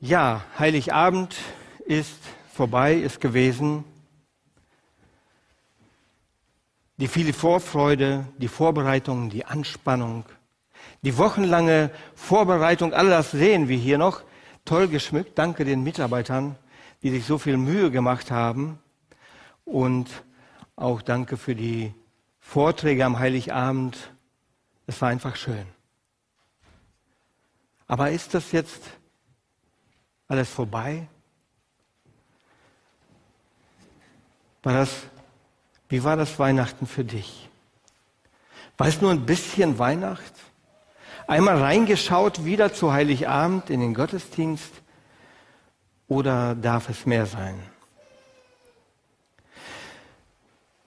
Ja, Heiligabend ist vorbei, ist gewesen. Die viele Vorfreude, die Vorbereitung, die Anspannung, die wochenlange Vorbereitung, all das sehen wir hier noch. Toll geschmückt. Danke den Mitarbeitern, die sich so viel Mühe gemacht haben. Und auch danke für die Vorträge am Heiligabend. Es war einfach schön. Aber ist das jetzt alles vorbei? War das, wie war das Weihnachten für dich? War es nur ein bisschen Weihnacht? Einmal reingeschaut, wieder zu Heiligabend in den Gottesdienst? Oder darf es mehr sein?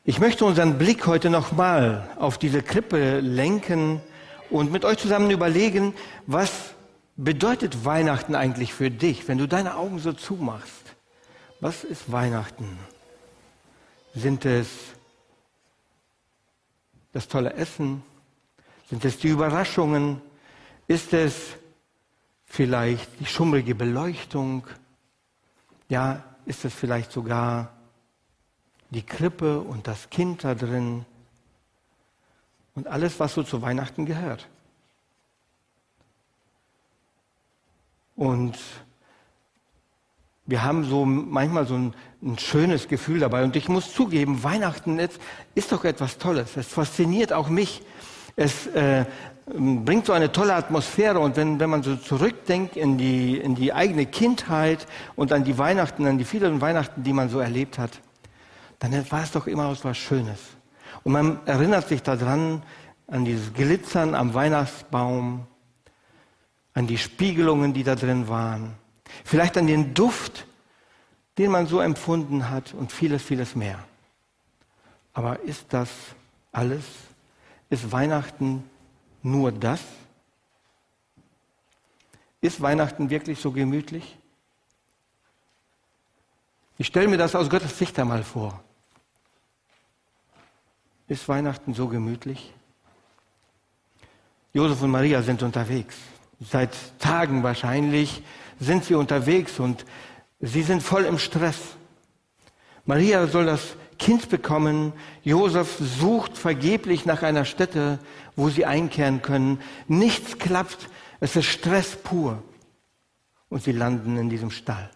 Ich möchte unseren Blick heute nochmal auf diese Krippe lenken und mit euch zusammen überlegen, was bedeutet Weihnachten eigentlich für dich, wenn du deine Augen so zumachst? Was ist Weihnachten? Sind es das tolle Essen? Sind es die Überraschungen? Ist es vielleicht die schummrige Beleuchtung? Ja, ist es vielleicht sogar die Krippe und das Kind da drin und alles, was so zu Weihnachten gehört? Und wir haben so manchmal so ein, ein, schönes Gefühl dabei. Und ich muss zugeben, Weihnachten ist, ist doch etwas Tolles. Es fasziniert auch mich. Es äh, bringt so eine tolle Atmosphäre. Und wenn, wenn man so zurückdenkt in die, in die eigene Kindheit und an die Weihnachten, an die vielen Weihnachten, die man so erlebt hat, dann war es doch immer was Schönes. Und man erinnert sich daran, an dieses Glitzern am Weihnachtsbaum, an die Spiegelungen, die da drin waren, vielleicht an den Duft, den man so empfunden hat und vieles, vieles mehr. Aber ist das alles? Ist Weihnachten nur das? Ist Weihnachten wirklich so gemütlich? Ich stelle mir das aus Gottes Sicht einmal vor. Ist Weihnachten so gemütlich? Josef und Maria sind unterwegs. Seit Tagen wahrscheinlich sind sie unterwegs und sie sind voll im Stress. Maria soll das Kind bekommen. Josef sucht vergeblich nach einer Stätte, wo sie einkehren können. Nichts klappt. Es ist Stress pur. Und sie landen in diesem Stall.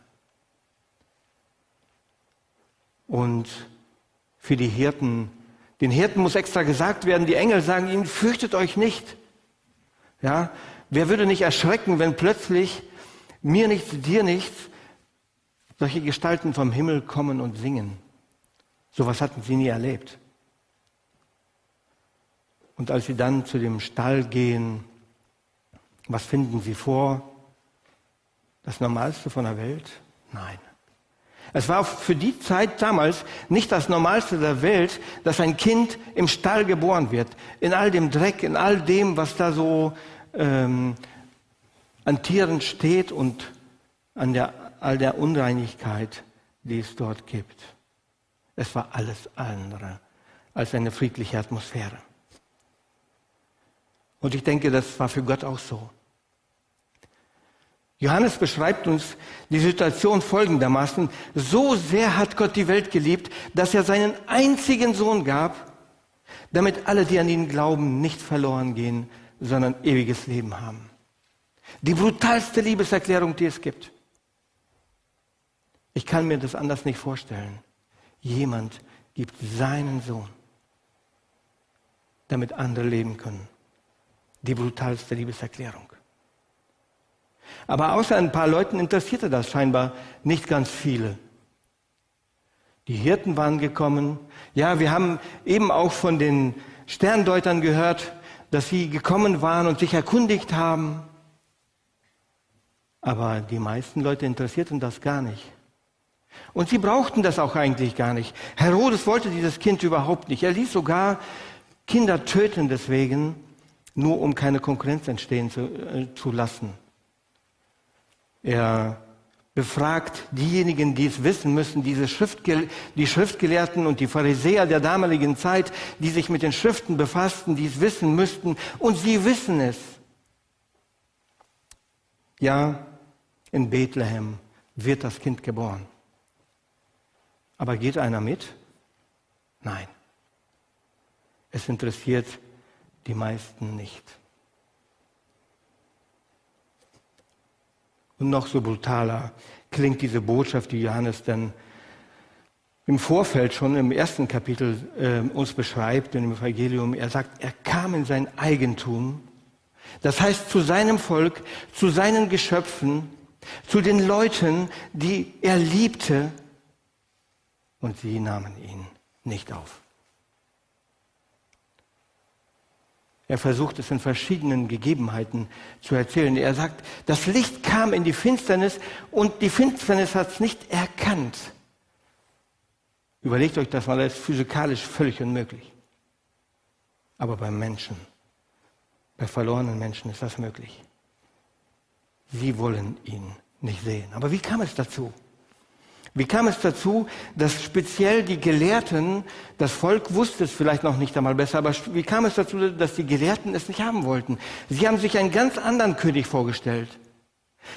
Und für die Hirten, den Hirten muss extra gesagt werden, die Engel sagen ihnen, fürchtet euch nicht. Ja, Wer würde nicht erschrecken, wenn plötzlich mir nichts, dir nichts, solche Gestalten vom Himmel kommen und singen? Sowas hatten sie nie erlebt. Und als sie dann zu dem Stall gehen, was finden sie vor? Das Normalste von der Welt? Nein. Es war für die Zeit damals nicht das Normalste der Welt, dass ein Kind im Stall geboren wird. In all dem Dreck, in all dem, was da so ähm, an Tieren steht und an der, all der Unreinigkeit, die es dort gibt. Es war alles andere als eine friedliche Atmosphäre. Und ich denke, das war für Gott auch so. Johannes beschreibt uns die Situation folgendermaßen. So sehr hat Gott die Welt geliebt, dass er seinen einzigen Sohn gab, damit alle, die an ihn glauben, nicht verloren gehen, sondern ewiges Leben haben. Die brutalste Liebeserklärung, die es gibt. Ich kann mir das anders nicht vorstellen. Jemand gibt seinen Sohn, damit andere leben können. Die brutalste Liebeserklärung. Aber außer ein paar Leuten interessierte das scheinbar nicht ganz viele. Die Hirten waren gekommen. Ja, wir haben eben auch von den Sterndeutern gehört, dass sie gekommen waren und sich erkundigt haben. Aber die meisten Leute interessierten das gar nicht. Und sie brauchten das auch eigentlich gar nicht. Herodes wollte dieses Kind überhaupt nicht. Er ließ sogar Kinder töten deswegen, nur um keine Konkurrenz entstehen zu, äh, zu lassen. Er befragt diejenigen, die es wissen müssen, diese Schriftge die Schriftgelehrten und die Pharisäer der damaligen Zeit, die sich mit den Schriften befassten, die es wissen müssten, und sie wissen es. Ja, in Bethlehem wird das Kind geboren. Aber geht einer mit? Nein. Es interessiert die meisten nicht. Und noch so brutaler klingt diese Botschaft, die Johannes dann im Vorfeld schon im ersten Kapitel äh, uns beschreibt, in dem Evangelium. Er sagt, er kam in sein Eigentum, das heißt zu seinem Volk, zu seinen Geschöpfen, zu den Leuten, die er liebte, und sie nahmen ihn nicht auf. Er versucht es in verschiedenen Gegebenheiten zu erzählen. Er sagt, das Licht kam in die Finsternis und die Finsternis hat es nicht erkannt. Überlegt euch das mal, das ist physikalisch völlig unmöglich. Aber beim Menschen, bei verlorenen Menschen ist das möglich. Sie wollen ihn nicht sehen. Aber wie kam es dazu? Wie kam es dazu, dass speziell die Gelehrten, das Volk wusste es vielleicht noch nicht einmal besser, aber wie kam es dazu, dass die Gelehrten es nicht haben wollten? Sie haben sich einen ganz anderen König vorgestellt.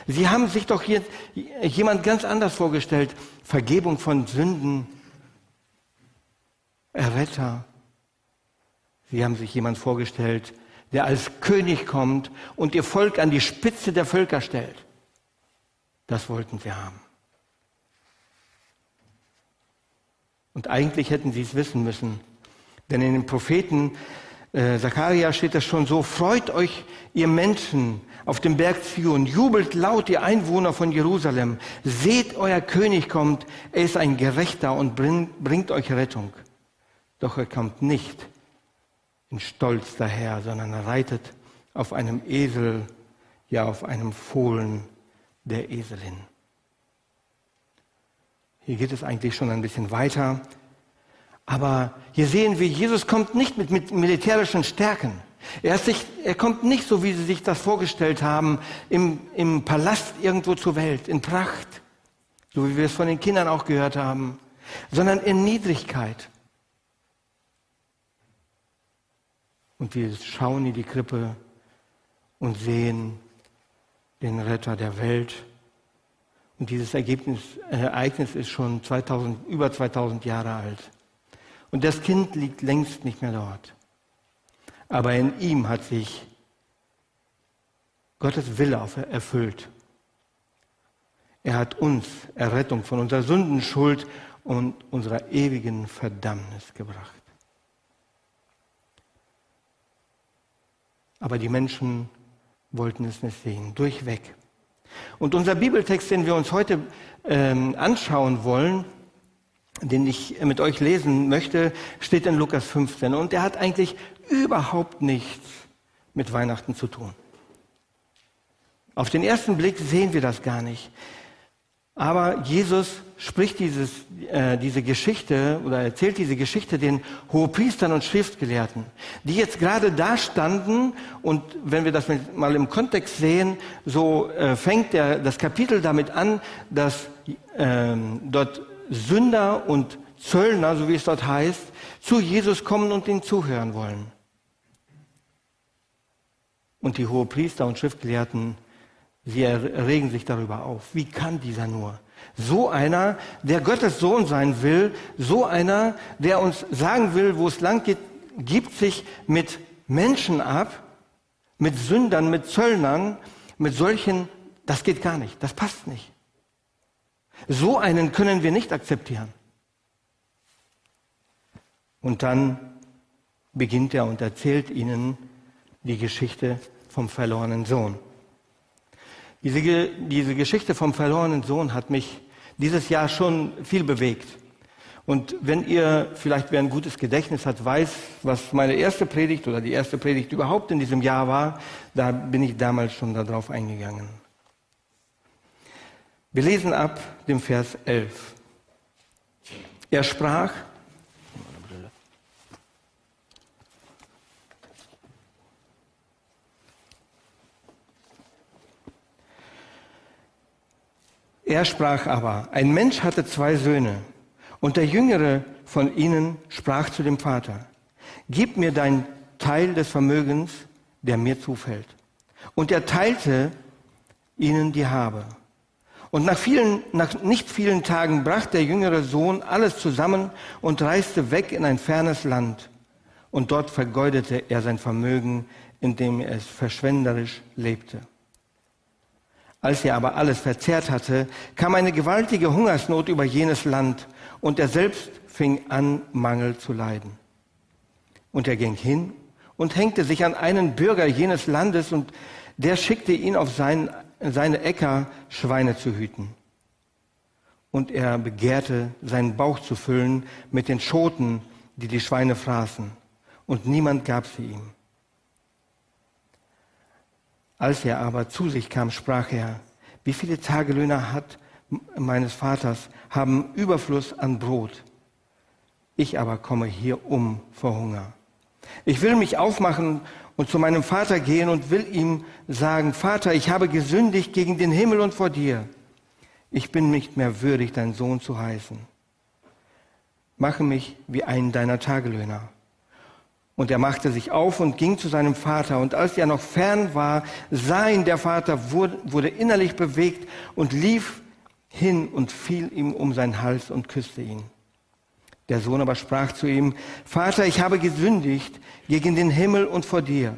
Sie haben sich doch hier jemand ganz anders vorgestellt. Vergebung von Sünden, Erretter. Sie haben sich jemand vorgestellt, der als König kommt und ihr Volk an die Spitze der Völker stellt. Das wollten sie haben. Und eigentlich hätten sie es wissen müssen. Denn in den Propheten äh, Zachariah steht das schon so, freut euch, ihr Menschen auf dem Berg Zion, jubelt laut, ihr Einwohner von Jerusalem, seht, euer König kommt, er ist ein Gerechter und bringt, bringt euch Rettung. Doch er kommt nicht in Stolz daher, sondern er reitet auf einem Esel, ja auf einem Fohlen der Eselin. Hier geht es eigentlich schon ein bisschen weiter. Aber hier sehen wir, Jesus kommt nicht mit, mit militärischen Stärken. Er, sich, er, kommt nicht so, wie sie sich das vorgestellt haben, im, im Palast irgendwo zur Welt, in Pracht, so wie wir es von den Kindern auch gehört haben, sondern in Niedrigkeit. Und wir schauen in die Krippe und sehen den Retter der Welt. Und dieses Ergebnis, äh, Ereignis ist schon 2000, über 2000 Jahre alt. Und das Kind liegt längst nicht mehr dort. Aber in ihm hat sich Gottes Wille erfüllt. Er hat uns Errettung von unserer Sündenschuld und unserer ewigen Verdammnis gebracht. Aber die Menschen wollten es nicht sehen, durchweg. Und unser Bibeltext, den wir uns heute ähm, anschauen wollen, den ich mit euch lesen möchte, steht in Lukas 15. Und er hat eigentlich überhaupt nichts mit Weihnachten zu tun. Auf den ersten Blick sehen wir das gar nicht. Aber Jesus spricht dieses, äh, diese Geschichte oder erzählt diese Geschichte den Hohepriestern und Schriftgelehrten, die jetzt gerade da standen und wenn wir das mal im Kontext sehen, so äh, fängt der, das Kapitel damit an, dass ähm, dort Sünder und Zöllner, so wie es dort heißt, zu Jesus kommen und ihn zuhören wollen. Und die Hohepriester und Schriftgelehrten Sie regen sich darüber auf. Wie kann dieser nur? So einer, der Gottes Sohn sein will, so einer, der uns sagen will, wo es lang geht, gibt sich mit Menschen ab, mit Sündern, mit Zöllnern, mit solchen, das geht gar nicht, das passt nicht. So einen können wir nicht akzeptieren. Und dann beginnt er und erzählt ihnen die Geschichte vom verlorenen Sohn. Diese, diese Geschichte vom verlorenen Sohn hat mich dieses Jahr schon viel bewegt. Und wenn ihr vielleicht wer ein gutes Gedächtnis hat, weiß, was meine erste Predigt oder die erste Predigt überhaupt in diesem Jahr war, da bin ich damals schon darauf eingegangen. Wir lesen ab dem Vers 11. Er sprach, Er sprach aber, ein Mensch hatte zwei Söhne, und der jüngere von ihnen sprach zu dem Vater, gib mir dein Teil des Vermögens, der mir zufällt. Und er teilte ihnen die Habe. Und nach, vielen, nach nicht vielen Tagen brach der jüngere Sohn alles zusammen und reiste weg in ein fernes Land. Und dort vergeudete er sein Vermögen, indem er es verschwenderisch lebte. Als er aber alles verzehrt hatte, kam eine gewaltige Hungersnot über jenes Land und er selbst fing an, Mangel zu leiden. Und er ging hin und hängte sich an einen Bürger jenes Landes und der schickte ihn auf sein, seine Äcker, Schweine zu hüten. Und er begehrte, seinen Bauch zu füllen mit den Schoten, die die Schweine fraßen. Und niemand gab sie ihm. Als er aber zu sich kam, sprach er, wie viele Tagelöhner hat meines Vaters, haben Überfluss an Brot. Ich aber komme hier um vor Hunger. Ich will mich aufmachen und zu meinem Vater gehen und will ihm sagen, Vater, ich habe gesündigt gegen den Himmel und vor dir. Ich bin nicht mehr würdig, dein Sohn zu heißen. Mache mich wie einen deiner Tagelöhner. Und er machte sich auf und ging zu seinem Vater. Und als er noch fern war, sah ihn der Vater, wurde, innerlich bewegt und lief hin und fiel ihm um seinen Hals und küsste ihn. Der Sohn aber sprach zu ihm, Vater, ich habe gesündigt gegen den Himmel und vor dir.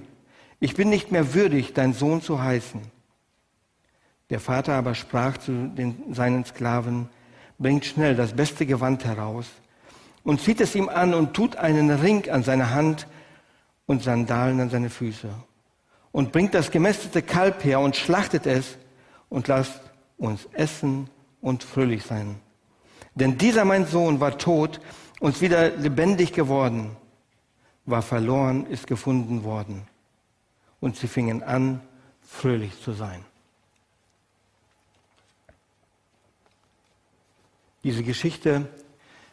Ich bin nicht mehr würdig, dein Sohn zu heißen. Der Vater aber sprach zu den, seinen Sklaven, bringt schnell das beste Gewand heraus und zieht es ihm an und tut einen Ring an seine Hand und Sandalen an seine Füße und bringt das gemästete Kalb her und schlachtet es und lasst uns essen und fröhlich sein. Denn dieser mein Sohn war tot und wieder lebendig geworden, war verloren, ist gefunden worden. Und sie fingen an, fröhlich zu sein. Diese Geschichte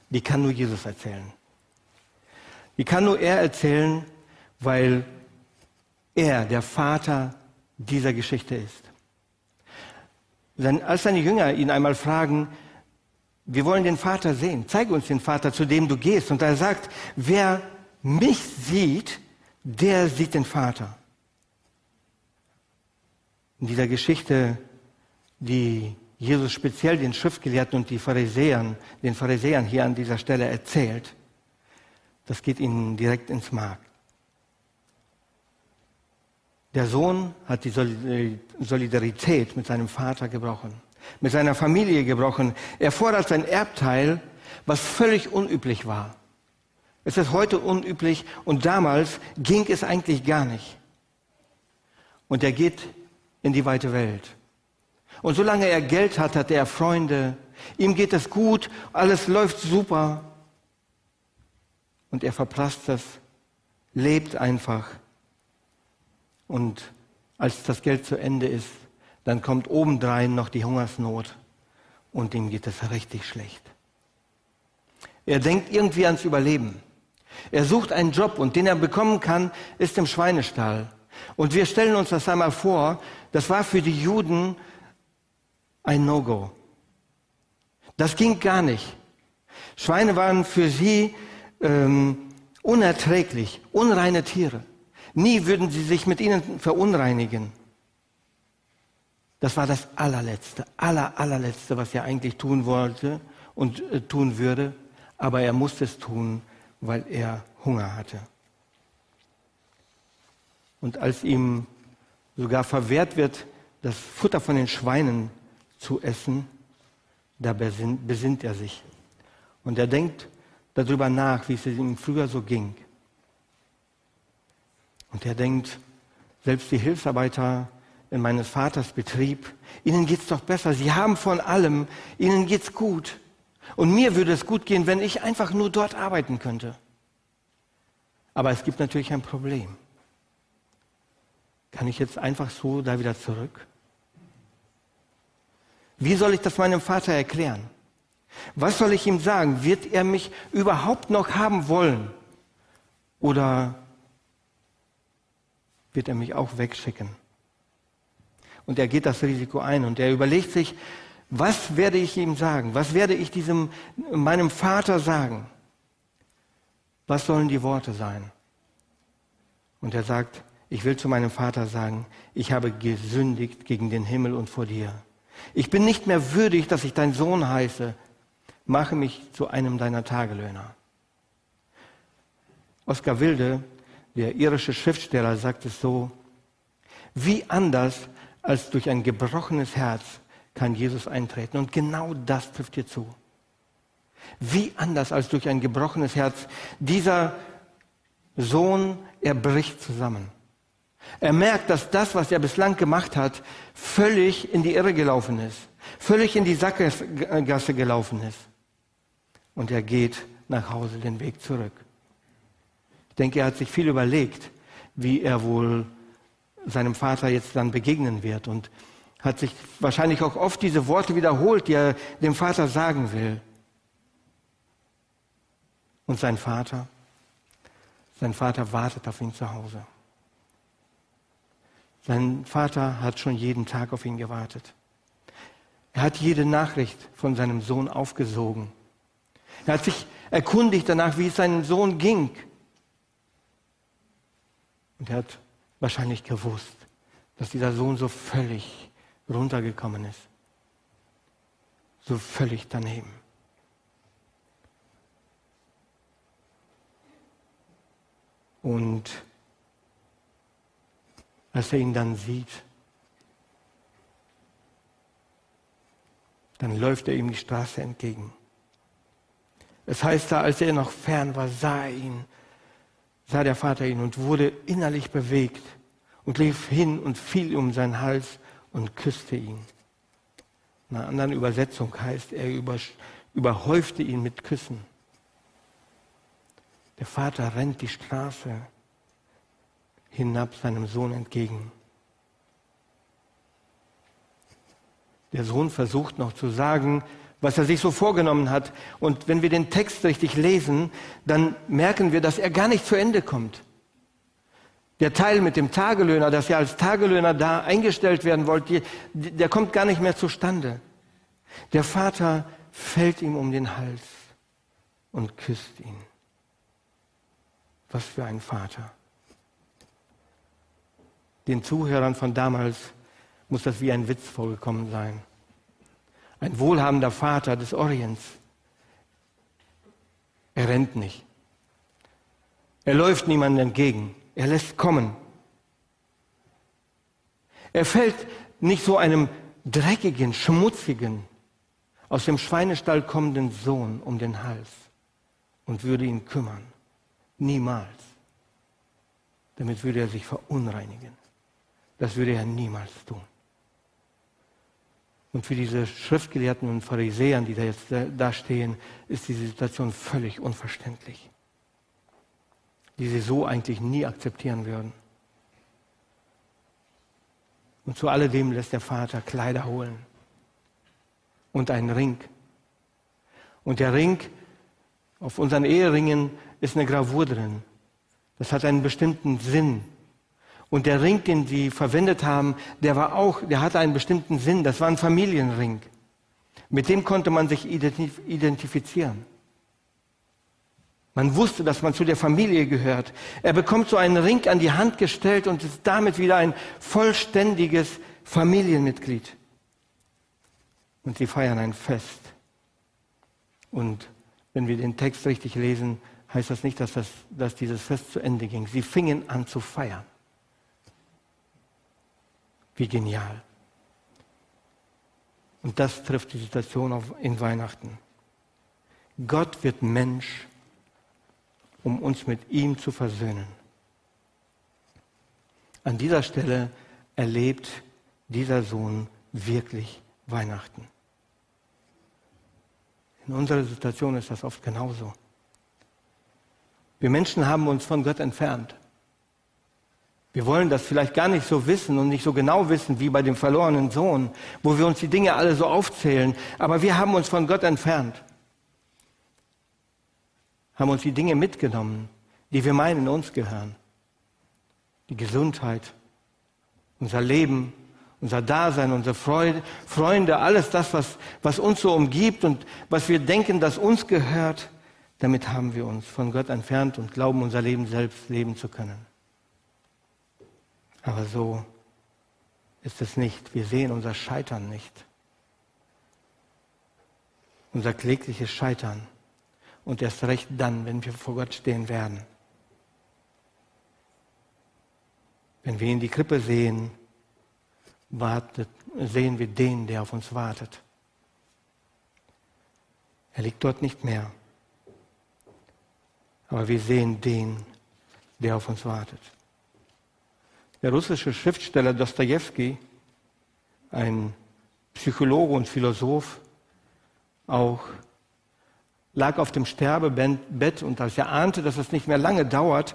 die kann nur Jesus erzählen. Die kann nur er erzählen, weil er der Vater dieser Geschichte ist. Als seine Jünger ihn einmal fragen, wir wollen den Vater sehen, zeige uns den Vater, zu dem du gehst. Und er sagt, wer mich sieht, der sieht den Vater. In dieser Geschichte, die Jesus speziell den Schriftgelehrten und die Pharisäern, den Pharisäern hier an dieser Stelle erzählt, das geht ihnen direkt ins Mark. Der Sohn hat die Solidarität mit seinem Vater gebrochen, mit seiner Familie gebrochen. Er fordert sein Erbteil, was völlig unüblich war. Es ist heute unüblich und damals ging es eigentlich gar nicht. Und er geht in die weite Welt. Und solange er Geld hat, hat er Freunde. Ihm geht es gut, alles läuft super. Und er verprasst es, lebt einfach. Und als das Geld zu Ende ist, dann kommt obendrein noch die Hungersnot und ihm geht es richtig schlecht. Er denkt irgendwie ans Überleben. Er sucht einen Job und den er bekommen kann, ist im Schweinestall. Und wir stellen uns das einmal vor, das war für die Juden ein No-Go. Das ging gar nicht. Schweine waren für sie ähm, unerträglich, unreine Tiere. Nie würden sie sich mit ihnen verunreinigen. Das war das allerletzte, aller, allerletzte, was er eigentlich tun wollte und äh, tun würde. Aber er musste es tun, weil er Hunger hatte. Und als ihm sogar verwehrt wird, das Futter von den Schweinen zu essen, da besinnt, besinnt er sich. Und er denkt darüber nach, wie es ihm früher so ging. Und er denkt, selbst die Hilfsarbeiter in meines Vaters Betrieb, ihnen geht's doch besser. Sie haben von allem, ihnen geht's gut. Und mir würde es gut gehen, wenn ich einfach nur dort arbeiten könnte. Aber es gibt natürlich ein Problem. Kann ich jetzt einfach so da wieder zurück? Wie soll ich das meinem Vater erklären? Was soll ich ihm sagen? Wird er mich überhaupt noch haben wollen? Oder wird er mich auch wegschicken? Und er geht das Risiko ein und er überlegt sich, was werde ich ihm sagen? Was werde ich diesem, meinem Vater sagen? Was sollen die Worte sein? Und er sagt, ich will zu meinem Vater sagen, ich habe gesündigt gegen den Himmel und vor dir. Ich bin nicht mehr würdig, dass ich dein Sohn heiße. Mache mich zu einem deiner Tagelöhner. Oskar Wilde, der irische Schriftsteller, sagt es so, wie anders als durch ein gebrochenes Herz kann Jesus eintreten. Und genau das trifft dir zu. Wie anders als durch ein gebrochenes Herz. Dieser Sohn, er bricht zusammen. Er merkt, dass das, was er bislang gemacht hat, völlig in die Irre gelaufen ist, völlig in die Sackgasse gelaufen ist. Und er geht nach Hause den Weg zurück. Ich denke, er hat sich viel überlegt, wie er wohl seinem Vater jetzt dann begegnen wird und hat sich wahrscheinlich auch oft diese Worte wiederholt, die er dem Vater sagen will. Und sein Vater, sein Vater wartet auf ihn zu Hause. Sein Vater hat schon jeden Tag auf ihn gewartet. Er hat jede Nachricht von seinem Sohn aufgesogen. Er hat sich erkundigt danach, wie es seinem Sohn ging. Und er hat wahrscheinlich gewusst, dass dieser Sohn so völlig runtergekommen ist. So völlig daneben. Und als er ihn dann sieht, dann läuft er ihm die Straße entgegen. Es heißt da, als er noch fern war, sah er ihn, sah der Vater ihn und wurde innerlich bewegt und lief hin und fiel um seinen Hals und küsste ihn. In einer anderen Übersetzung heißt, er überhäufte ihn mit Küssen. Der Vater rennt die Straße hinab seinem Sohn entgegen. Der Sohn versucht noch zu sagen, was er sich so vorgenommen hat. Und wenn wir den Text richtig lesen, dann merken wir, dass er gar nicht zu Ende kommt. Der Teil mit dem Tagelöhner, dass er als Tagelöhner da eingestellt werden wollte, der kommt gar nicht mehr zustande. Der Vater fällt ihm um den Hals und küsst ihn. Was für ein Vater den Zuhörern von damals muss das wie ein Witz vorgekommen sein. Ein wohlhabender Vater des Orients. Er rennt nicht. Er läuft niemandem entgegen. Er lässt kommen. Er fällt nicht so einem dreckigen, schmutzigen, aus dem Schweinestall kommenden Sohn um den Hals und würde ihn kümmern. Niemals. Damit würde er sich verunreinigen. Das würde er niemals tun. Und für diese Schriftgelehrten und Pharisäern, die da jetzt da stehen, ist diese Situation völlig unverständlich. Die sie so eigentlich nie akzeptieren würden. Und zu alledem lässt der Vater Kleider holen und einen Ring. Und der Ring, auf unseren Eheringen ist eine Gravur drin. Das hat einen bestimmten Sinn. Und der Ring, den sie verwendet haben, der war auch, der hatte einen bestimmten Sinn. Das war ein Familienring. Mit dem konnte man sich identifizieren. Man wusste, dass man zu der Familie gehört. Er bekommt so einen Ring an die Hand gestellt und ist damit wieder ein vollständiges Familienmitglied. Und sie feiern ein Fest. Und wenn wir den Text richtig lesen, heißt das nicht, dass, das, dass dieses Fest zu Ende ging. Sie fingen an zu feiern. Wie genial. Und das trifft die Situation auf, in Weihnachten. Gott wird Mensch, um uns mit ihm zu versöhnen. An dieser Stelle erlebt dieser Sohn wirklich Weihnachten. In unserer Situation ist das oft genauso. Wir Menschen haben uns von Gott entfernt. Wir wollen das vielleicht gar nicht so wissen und nicht so genau wissen wie bei dem verlorenen Sohn, wo wir uns die Dinge alle so aufzählen. Aber wir haben uns von Gott entfernt, haben uns die Dinge mitgenommen, die wir meinen uns gehören. Die Gesundheit, unser Leben, unser Dasein, unsere Freude, Freunde, alles das, was, was uns so umgibt und was wir denken, dass uns gehört, damit haben wir uns von Gott entfernt und glauben, unser Leben selbst leben zu können. Aber so ist es nicht. Wir sehen unser Scheitern nicht. unser klägliches Scheitern und erst recht dann, wenn wir vor Gott stehen werden. Wenn wir in die Krippe sehen, wartet, sehen wir den, der auf uns wartet. Er liegt dort nicht mehr. Aber wir sehen den, der auf uns wartet. Der russische Schriftsteller Dostoevsky, ein Psychologe und Philosoph, auch lag auf dem Sterbebett und als er ahnte, dass es nicht mehr lange dauert,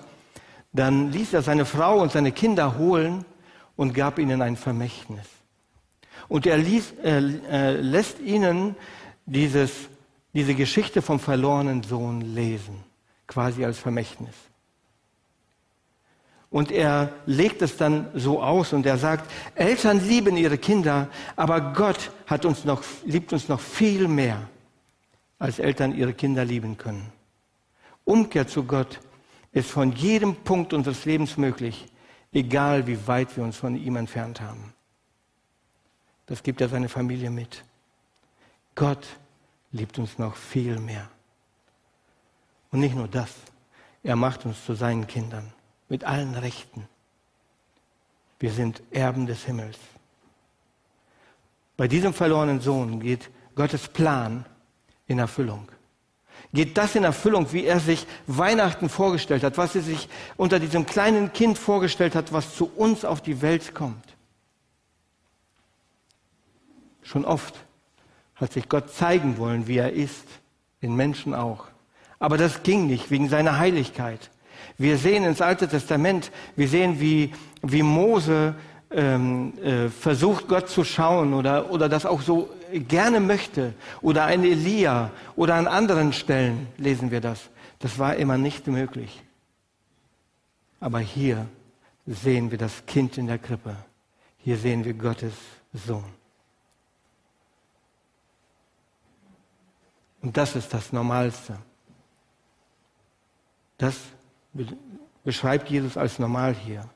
dann ließ er seine Frau und seine Kinder holen und gab ihnen ein Vermächtnis. Und er ließ, äh, äh, lässt ihnen dieses, diese Geschichte vom verlorenen Sohn lesen, quasi als Vermächtnis. Und er legt es dann so aus und er sagt, Eltern lieben ihre Kinder, aber Gott hat uns noch, liebt uns noch viel mehr, als Eltern ihre Kinder lieben können. Umkehr zu Gott ist von jedem Punkt unseres Lebens möglich, egal wie weit wir uns von ihm entfernt haben. Das gibt er seine Familie mit. Gott liebt uns noch viel mehr. Und nicht nur das, er macht uns zu seinen Kindern mit allen Rechten. Wir sind Erben des Himmels. Bei diesem verlorenen Sohn geht Gottes Plan in Erfüllung. Geht das in Erfüllung, wie er sich Weihnachten vorgestellt hat, was er sich unter diesem kleinen Kind vorgestellt hat, was zu uns auf die Welt kommt. Schon oft hat sich Gott zeigen wollen, wie er ist, den Menschen auch. Aber das ging nicht wegen seiner Heiligkeit. Wir sehen ins Alte Testament, wir sehen, wie, wie Mose ähm, äh, versucht, Gott zu schauen oder, oder das auch so gerne möchte. Oder ein Elia oder an anderen Stellen lesen wir das. Das war immer nicht möglich. Aber hier sehen wir das Kind in der Krippe. Hier sehen wir Gottes Sohn. Und das ist das Normalste. Das beschreibt Jesus als normal hier.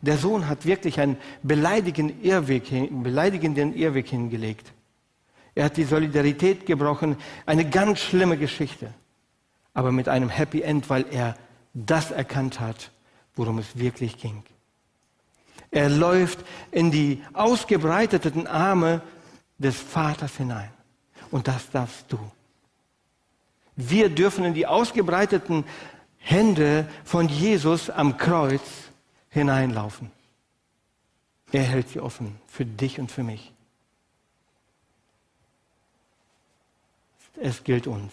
Der Sohn hat wirklich einen beleidigenden Irrweg, beleidigenden Irrweg hingelegt. Er hat die Solidarität gebrochen, eine ganz schlimme Geschichte, aber mit einem Happy End, weil er das erkannt hat, worum es wirklich ging. Er läuft in die ausgebreiteten Arme des Vaters hinein. Und das darfst du. Wir dürfen in die ausgebreiteten Hände von Jesus am Kreuz hineinlaufen. Er hält sie offen für dich und für mich. Es gilt uns.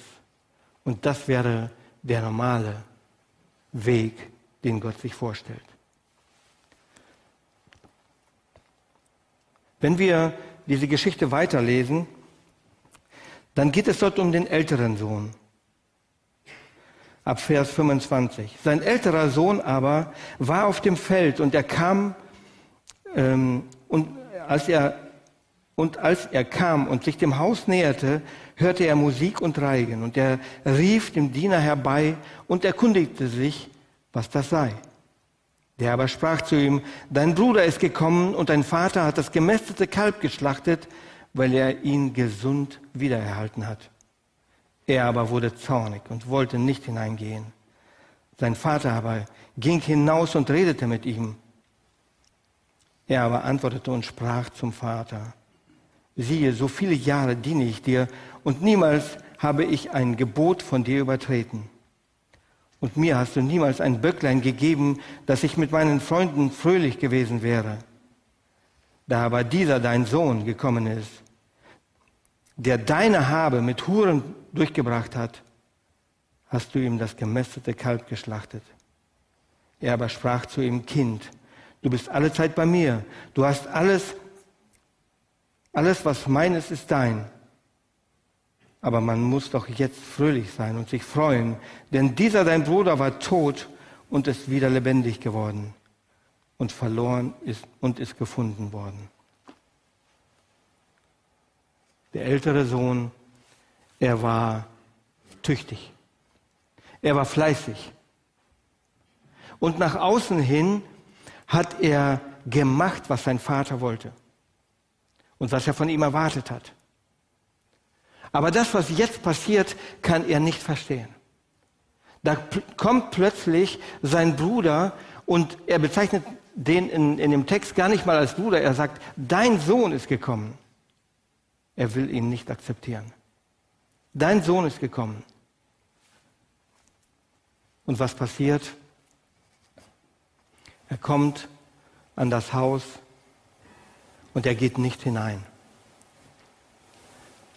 Und das wäre der normale Weg, den Gott sich vorstellt. Wenn wir diese Geschichte weiterlesen, dann geht es dort um den älteren Sohn ab Vers 25. Sein älterer Sohn aber war auf dem Feld und er kam ähm, und als er und als er kam und sich dem Haus näherte, hörte er Musik und Reigen und er rief dem Diener herbei und erkundigte sich, was das sei. Der aber sprach zu ihm, dein Bruder ist gekommen und dein Vater hat das gemästete Kalb geschlachtet, weil er ihn gesund wiedererhalten hat. Er aber wurde zornig und wollte nicht hineingehen. Sein Vater aber ging hinaus und redete mit ihm. Er aber antwortete und sprach zum Vater, siehe, so viele Jahre diene ich dir und niemals habe ich ein Gebot von dir übertreten. Und mir hast du niemals ein Böcklein gegeben, dass ich mit meinen Freunden fröhlich gewesen wäre. Da aber dieser dein Sohn gekommen ist, der deine Habe mit Huren durchgebracht hat, hast du ihm das gemästete Kalb geschlachtet. Er aber sprach zu ihm, Kind, du bist alle Zeit bei mir, du hast alles, alles, was meines ist dein. Aber man muss doch jetzt fröhlich sein und sich freuen, denn dieser dein Bruder war tot und ist wieder lebendig geworden und verloren ist und ist gefunden worden. Der ältere Sohn er war tüchtig. Er war fleißig. Und nach außen hin hat er gemacht, was sein Vater wollte und was er von ihm erwartet hat. Aber das, was jetzt passiert, kann er nicht verstehen. Da kommt plötzlich sein Bruder und er bezeichnet den in, in dem Text gar nicht mal als Bruder. Er sagt, dein Sohn ist gekommen. Er will ihn nicht akzeptieren. Dein Sohn ist gekommen. Und was passiert? Er kommt an das Haus und er geht nicht hinein.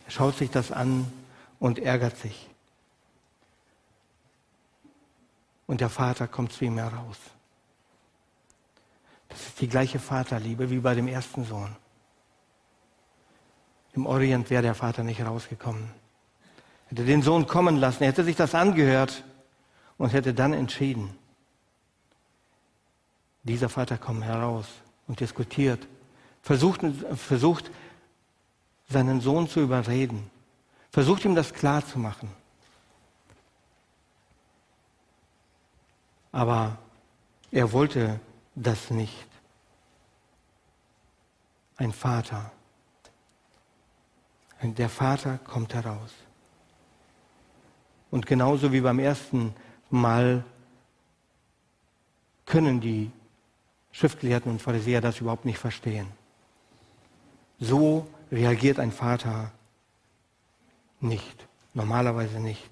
Er schaut sich das an und ärgert sich. Und der Vater kommt zu ihm heraus. Das ist die gleiche Vaterliebe wie bei dem ersten Sohn. Im Orient wäre der Vater nicht rausgekommen. Hätte den Sohn kommen lassen, er hätte sich das angehört und hätte dann entschieden. Dieser Vater kommt heraus und diskutiert, versucht, versucht seinen Sohn zu überreden, versucht ihm das klar zu machen. Aber er wollte das nicht. Ein Vater. Der Vater kommt heraus. Und genauso wie beim ersten Mal können die Schriftgelehrten und Pharisäer das überhaupt nicht verstehen. So reagiert ein Vater nicht, normalerweise nicht.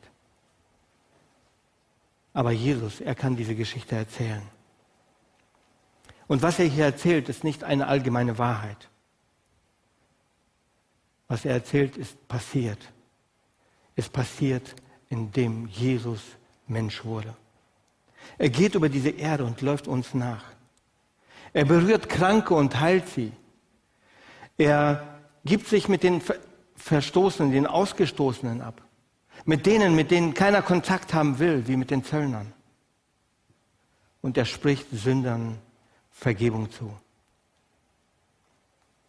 Aber Jesus, er kann diese Geschichte erzählen. Und was er hier erzählt, ist nicht eine allgemeine Wahrheit. Was er erzählt, ist passiert. Es passiert, indem Jesus Mensch wurde. Er geht über diese Erde und läuft uns nach. Er berührt Kranke und heilt sie. Er gibt sich mit den Verstoßenen, den Ausgestoßenen ab. Mit denen, mit denen keiner Kontakt haben will, wie mit den Zöllnern. Und er spricht Sündern Vergebung zu.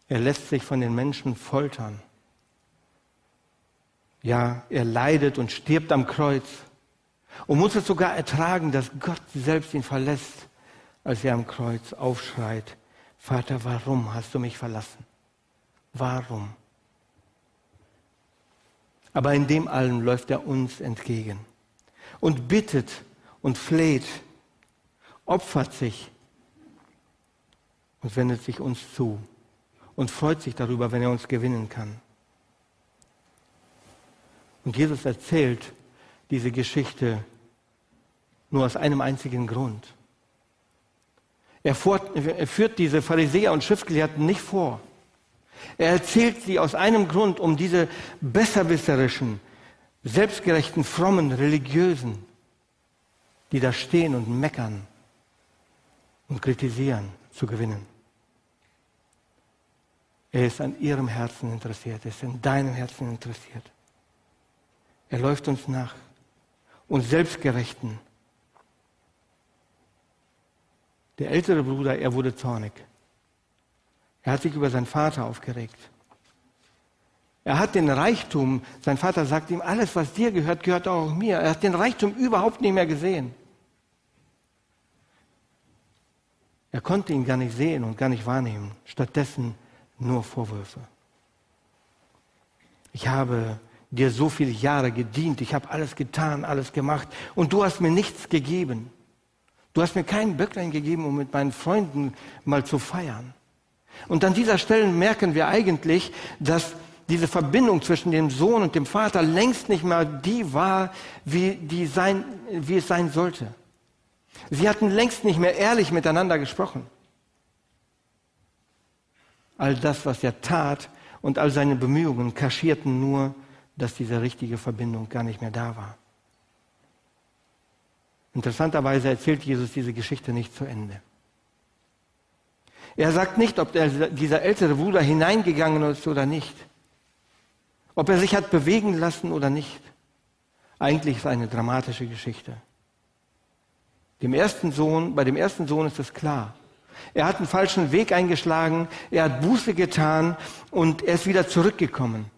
Er lässt sich von den Menschen foltern. Ja, er leidet und stirbt am Kreuz und muss es sogar ertragen, dass Gott selbst ihn verlässt, als er am Kreuz aufschreit, Vater, warum hast du mich verlassen? Warum? Aber in dem allem läuft er uns entgegen und bittet und fleht, opfert sich und wendet sich uns zu und freut sich darüber, wenn er uns gewinnen kann. Und Jesus erzählt diese Geschichte nur aus einem einzigen Grund. Er, führt diese Pharisäer und Schriftgelehrten nicht vor. Er erzählt sie aus einem Grund, um diese besserwisserischen, selbstgerechten, frommen, religiösen, die da stehen und meckern und kritisieren, zu gewinnen. Er ist an ihrem Herzen interessiert, er ist in deinem Herzen interessiert. Er läuft uns nach, uns Selbstgerechten. Der ältere Bruder, er wurde zornig. Er hat sich über seinen Vater aufgeregt. Er hat den Reichtum, sein Vater sagt ihm, alles, was dir gehört, gehört auch mir. Er hat den Reichtum überhaupt nicht mehr gesehen. Er konnte ihn gar nicht sehen und gar nicht wahrnehmen. Stattdessen nur Vorwürfe. Ich habe dir so viele Jahre gedient, ich habe alles getan, alles gemacht und du hast mir nichts gegeben. Du hast mir keinen Böcklein gegeben, um mit meinen Freunden mal zu feiern. Und an dieser Stelle merken wir eigentlich, dass diese Verbindung zwischen dem Sohn und dem Vater längst nicht mehr die war, wie, die sein, wie es sein sollte. Sie hatten längst nicht mehr ehrlich miteinander gesprochen. All das, was er tat und all seine Bemühungen kaschierten nur, dass diese richtige Verbindung gar nicht mehr da war. Interessanterweise erzählt Jesus diese Geschichte nicht zu Ende. Er sagt nicht, ob der, dieser ältere Bruder hineingegangen ist oder nicht. Ob er sich hat bewegen lassen oder nicht. Eigentlich ist es eine dramatische Geschichte. Dem ersten Sohn, bei dem ersten Sohn ist es klar. Er hat einen falschen Weg eingeschlagen, er hat Buße getan und er ist wieder zurückgekommen.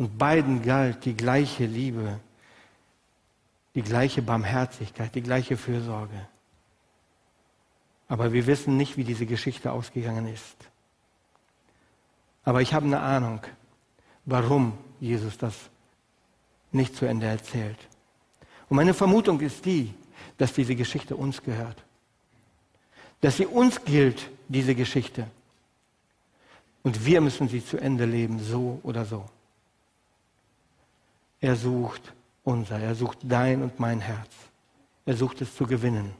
Und beiden galt die gleiche Liebe, die gleiche Barmherzigkeit, die gleiche Fürsorge. Aber wir wissen nicht, wie diese Geschichte ausgegangen ist. Aber ich habe eine Ahnung. warum Jesus das nicht zu Ende erzählt. Und meine Vermutung ist die, dass diese Geschichte uns gehört. Dass sie uns gilt, diese Geschichte. Und wir müssen sie zu Ende leben, so oder so. Er sucht unser, er sucht dein und mein Herz. Er sucht es zu gewinnen.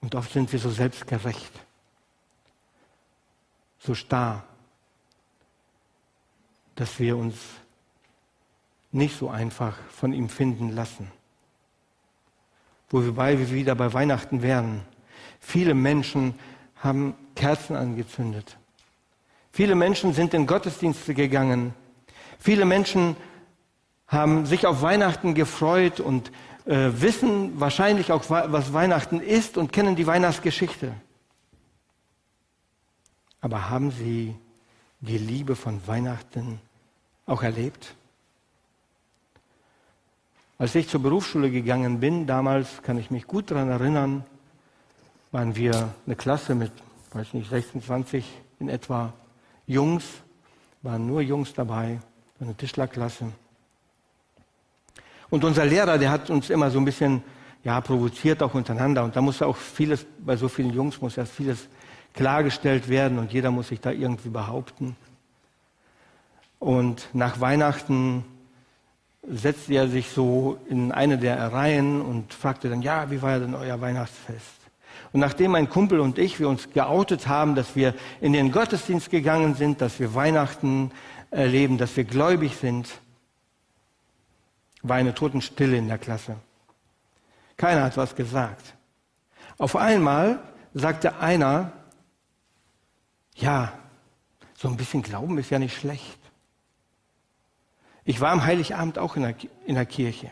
Und oft sind wir so selbstgerecht, so starr, dass wir uns nicht so einfach von ihm finden lassen. Wobei wir wieder bei Weihnachten wären. Viele Menschen haben Kerzen angezündet. Viele Menschen sind in Gottesdienste gegangen. Viele Menschen haben sich auf Weihnachten gefreut und äh, wissen wahrscheinlich auch, was Weihnachten ist und kennen die Weihnachtsgeschichte. Aber haben sie die Liebe von Weihnachten auch erlebt? Als ich zur Berufsschule gegangen bin, damals kann ich mich gut daran erinnern, waren wir eine Klasse mit, weiß nicht, 26 in etwa Jungs, waren nur Jungs dabei, eine Tischlerklasse. Und unser Lehrer, der hat uns immer so ein bisschen ja, provoziert auch untereinander. Und da muss auch vieles, bei so vielen Jungs muss erst vieles klargestellt werden und jeder muss sich da irgendwie behaupten. Und nach Weihnachten setzte er sich so in eine der Reihen und fragte dann, ja, wie war denn euer Weihnachtsfest? Und nachdem mein Kumpel und ich, wir uns geoutet haben, dass wir in den Gottesdienst gegangen sind, dass wir Weihnachten erleben, dass wir gläubig sind, war eine Totenstille in der Klasse. Keiner hat was gesagt. Auf einmal sagte einer, ja, so ein bisschen Glauben ist ja nicht schlecht. Ich war am Heiligabend auch in der, in der Kirche.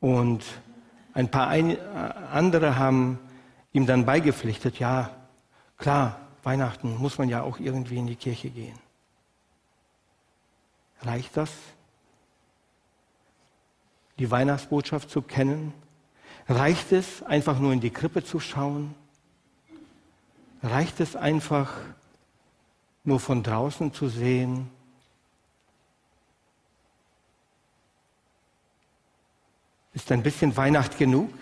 Und ein paar ein, andere haben ihm dann beigepflichtet, ja, klar, Weihnachten muss man ja auch irgendwie in die Kirche gehen. Reicht das? Die Weihnachtsbotschaft zu kennen? Reicht es, einfach nur in die Krippe zu schauen? Reicht es einfach, nur von draußen zu sehen, Ist ein bisschen Weihnacht genug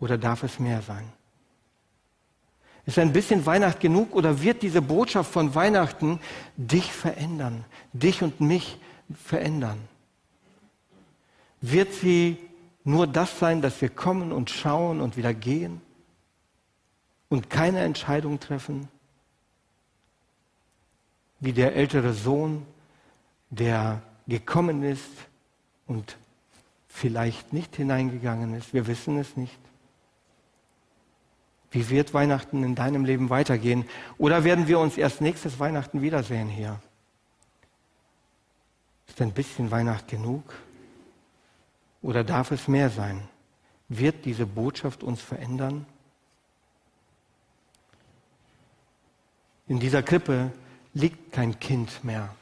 oder darf es mehr sein? Ist ein bisschen Weihnacht genug oder wird diese Botschaft von Weihnachten dich verändern, dich und mich verändern? Wird sie nur das sein, dass wir kommen und schauen und wieder gehen und keine Entscheidung treffen? Wie der ältere Sohn, der gekommen ist und vielleicht nicht hineingegangen ist. Wir wissen es nicht. Wie wird Weihnachten in deinem Leben weitergehen? Oder werden wir uns erst nächstes Weihnachten wiedersehen hier? Ist ein bisschen Weihnacht genug? Oder darf es mehr sein? Wird diese Botschaft uns verändern? In dieser Krippe liegt kein Kind mehr.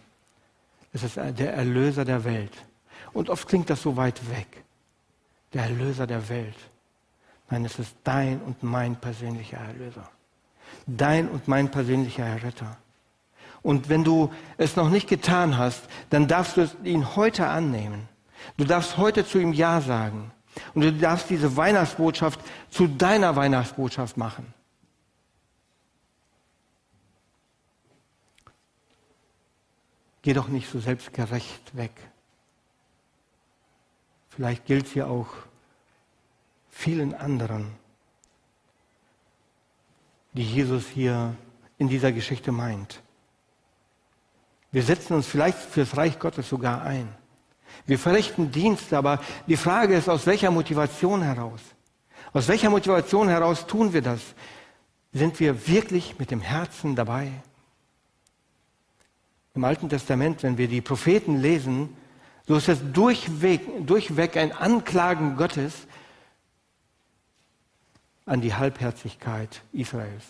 Es ist der Erlöser der Welt. Und oft klingt das so weit weg. Der Erlöser der Welt. Nein, es ist dein und mein persönlicher Erlöser. Dein und mein persönlicher Erretter. Und wenn du es noch nicht getan hast, dann darfst du ihn heute annehmen. Du darfst heute zu ihm Ja sagen. Und du darfst diese Weihnachtsbotschaft zu deiner Weihnachtsbotschaft machen. Geh doch nicht so selbstgerecht weg. Vielleicht gilt es ja auch vielen anderen, die Jesus hier in dieser Geschichte meint. Wir setzen uns vielleicht fürs Reich Gottes sogar ein. Wir verrichten Dienste, aber die Frage ist, aus welcher Motivation heraus? Aus welcher Motivation heraus tun wir das? Sind wir wirklich mit dem Herzen dabei? Im Alten Testament, wenn wir die Propheten lesen, so ist es durchweg, durchweg ein Anklagen Gottes an die Halbherzigkeit Israels.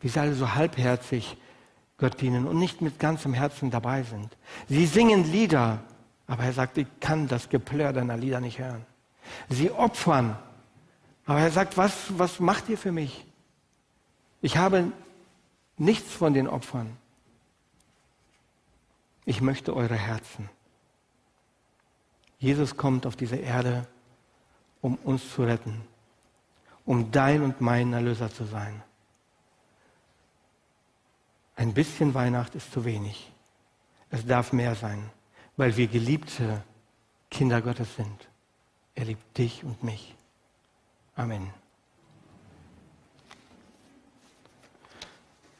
Wie sie alle so halbherzig Gott dienen und nicht mit ganzem Herzen dabei sind. Sie singen Lieder, aber er sagt, ich kann das Geplör deiner Lieder nicht hören. Sie opfern, aber er sagt, was, was macht ihr für mich? Ich habe Nichts von den Opfern. Ich möchte eure Herzen. Jesus kommt auf diese Erde, um uns zu retten, um dein und mein Erlöser zu sein. Ein bisschen Weihnacht ist zu wenig. Es darf mehr sein, weil wir geliebte Kinder Gottes sind. Er liebt dich und mich. Amen.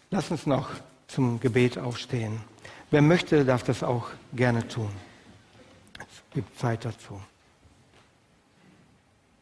Lass uns noch zum Gebet aufstehen. Wer möchte, darf das auch gerne tun. Es gibt Zeit dazu.